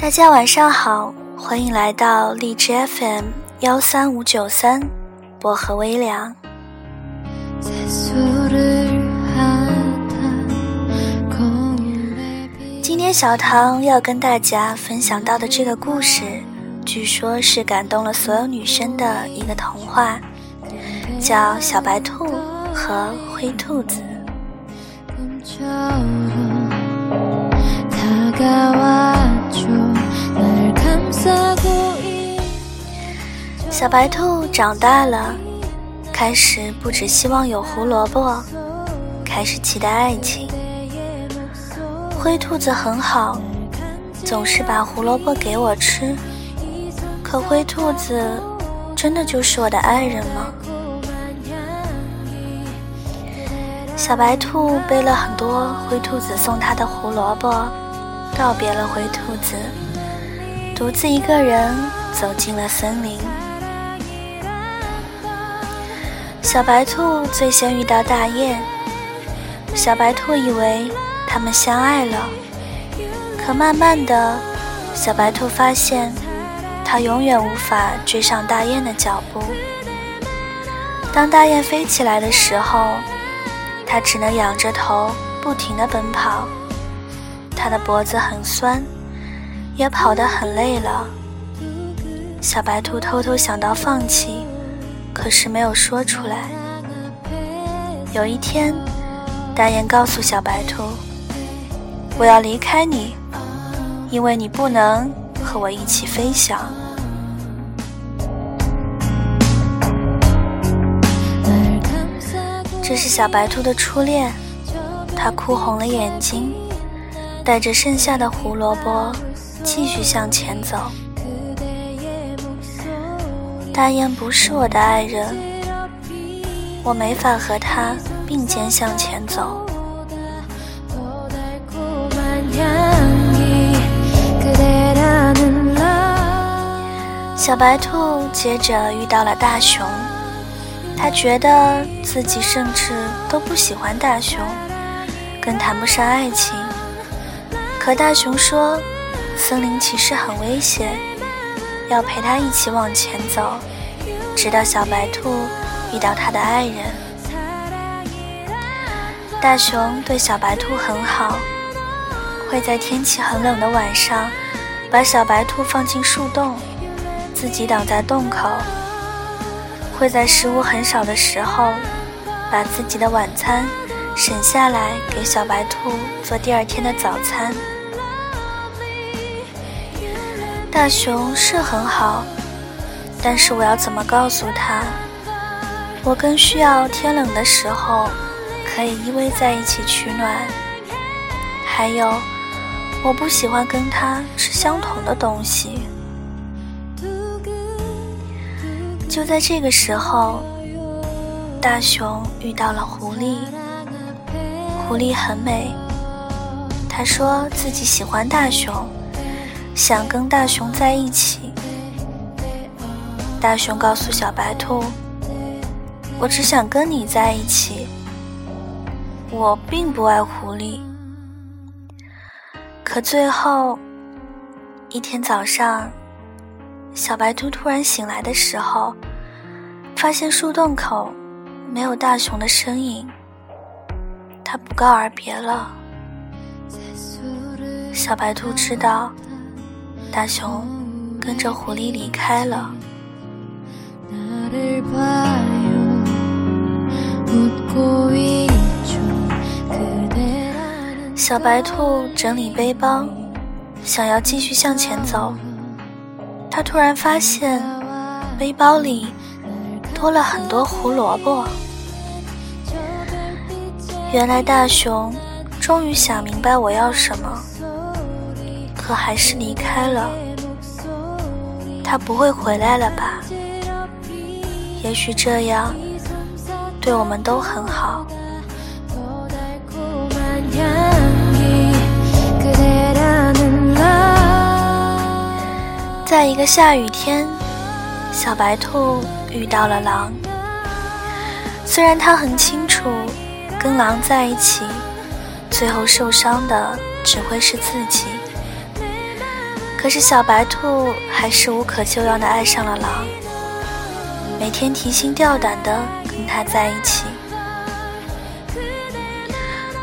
大家晚上好，欢迎来到荔枝 FM 幺三五九三薄荷微凉。今天小唐要跟大家分享到的这个故事，据说是感动了所有女生的一个童话，叫《小白兔和灰兔子》。小白兔长大了，开始不只希望有胡萝卜，开始期待爱情。灰兔子很好，总是把胡萝卜给我吃。可灰兔子真的就是我的爱人吗？小白兔背了很多灰兔子送它的胡萝卜，告别了灰兔子，独自一个人走进了森林。小白兔最先遇到大雁。小白兔以为他们相爱了，可慢慢的，小白兔发现，它永远无法追上大雁的脚步。当大雁飞起来的时候，它只能仰着头，不停地奔跑。它的脖子很酸，也跑得很累了。小白兔偷偷想到放弃。可是没有说出来。有一天，大雁告诉小白兔：“我要离开你，因为你不能和我一起飞翔。”这是小白兔的初恋，它哭红了眼睛，带着剩下的胡萝卜继续向前走。大雁不是我的爱人，我没法和他并肩向前走。小白兔接着遇到了大熊，他觉得自己甚至都不喜欢大熊，更谈不上爱情。可大熊说，森林其实很危险，要陪他一起往前走。直到小白兔遇到他的爱人，大熊对小白兔很好，会在天气很冷的晚上把小白兔放进树洞，自己挡在洞口；会在食物很少的时候，把自己的晚餐省下来给小白兔做第二天的早餐。大熊是很好。但是我要怎么告诉他？我更需要天冷的时候可以依偎在一起取暖。还有，我不喜欢跟他吃相同的东西。就在这个时候，大熊遇到了狐狸。狐狸很美，他说自己喜欢大熊，想跟大熊在一起。大熊告诉小白兔：“我只想跟你在一起。我并不爱狐狸。”可最后一天早上，小白兔突然醒来的时候，发现树洞口没有大熊的身影。它不告而别了。小白兔知道，大熊跟着狐狸离开了。小白兔整理背包，想要继续向前走。他突然发现，背包里多了很多胡萝卜。原来大熊终于想明白我要什么，可还是离开了。他不会回来了吧？也许这样对我们都很好。在一个下雨天，小白兔遇到了狼。虽然他很清楚，跟狼在一起，最后受伤的只会是自己，可是小白兔还是无可救药的爱上了狼，每天提心吊胆的跟他在一起。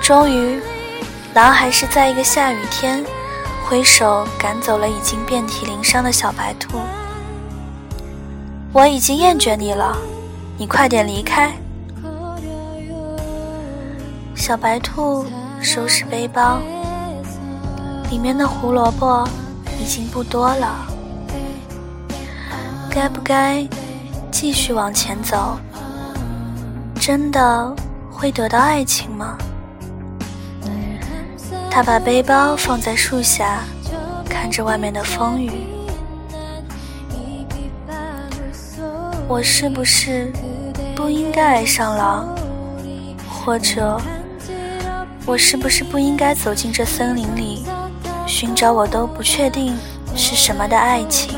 终于，狼还是在一个下雨天，挥手赶走了已经遍体鳞伤的小白兔。我已经厌倦你了，你快点离开。小白兔收拾背包，里面的胡萝卜已经不多了。该不该继续往前走？真的会得到爱情吗？他把背包放在树下，看着外面的风雨。我是不是不应该爱上狼？或者，我是不是不应该走进这森林里，寻找我都不确定是什么的爱情？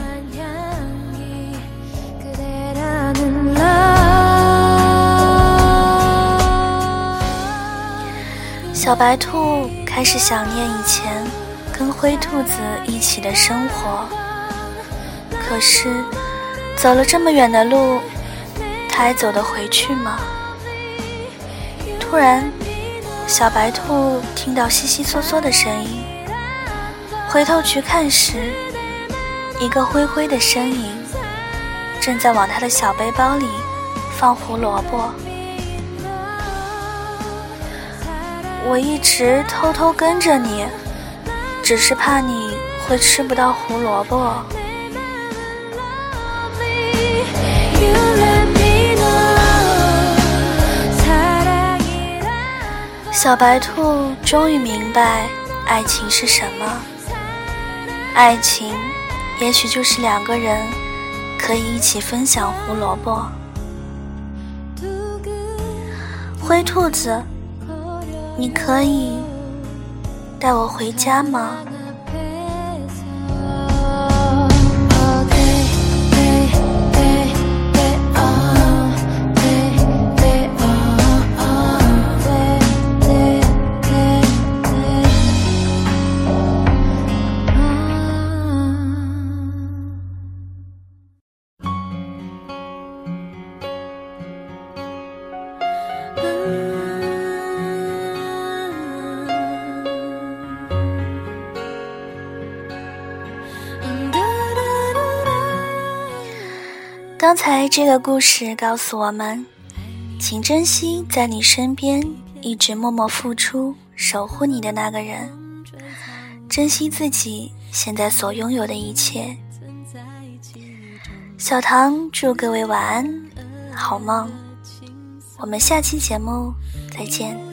小白兔开始想念以前跟灰兔子一起的生活，可是。走了这么远的路，它还走得回去吗？突然，小白兔听到悉悉嗦嗦的声音，回头去看时，一个灰灰的身影正在往他的小背包里放胡萝卜。我一直偷偷跟着你，只是怕你会吃不到胡萝卜。小白兔终于明白爱情是什么。爱情，也许就是两个人可以一起分享胡萝卜。灰兔子，你可以带我回家吗？刚才这个故事告诉我们，请珍惜在你身边一直默默付出、守护你的那个人，珍惜自己现在所拥有的一切。小唐祝各位晚安，好梦。我们下期节目再见。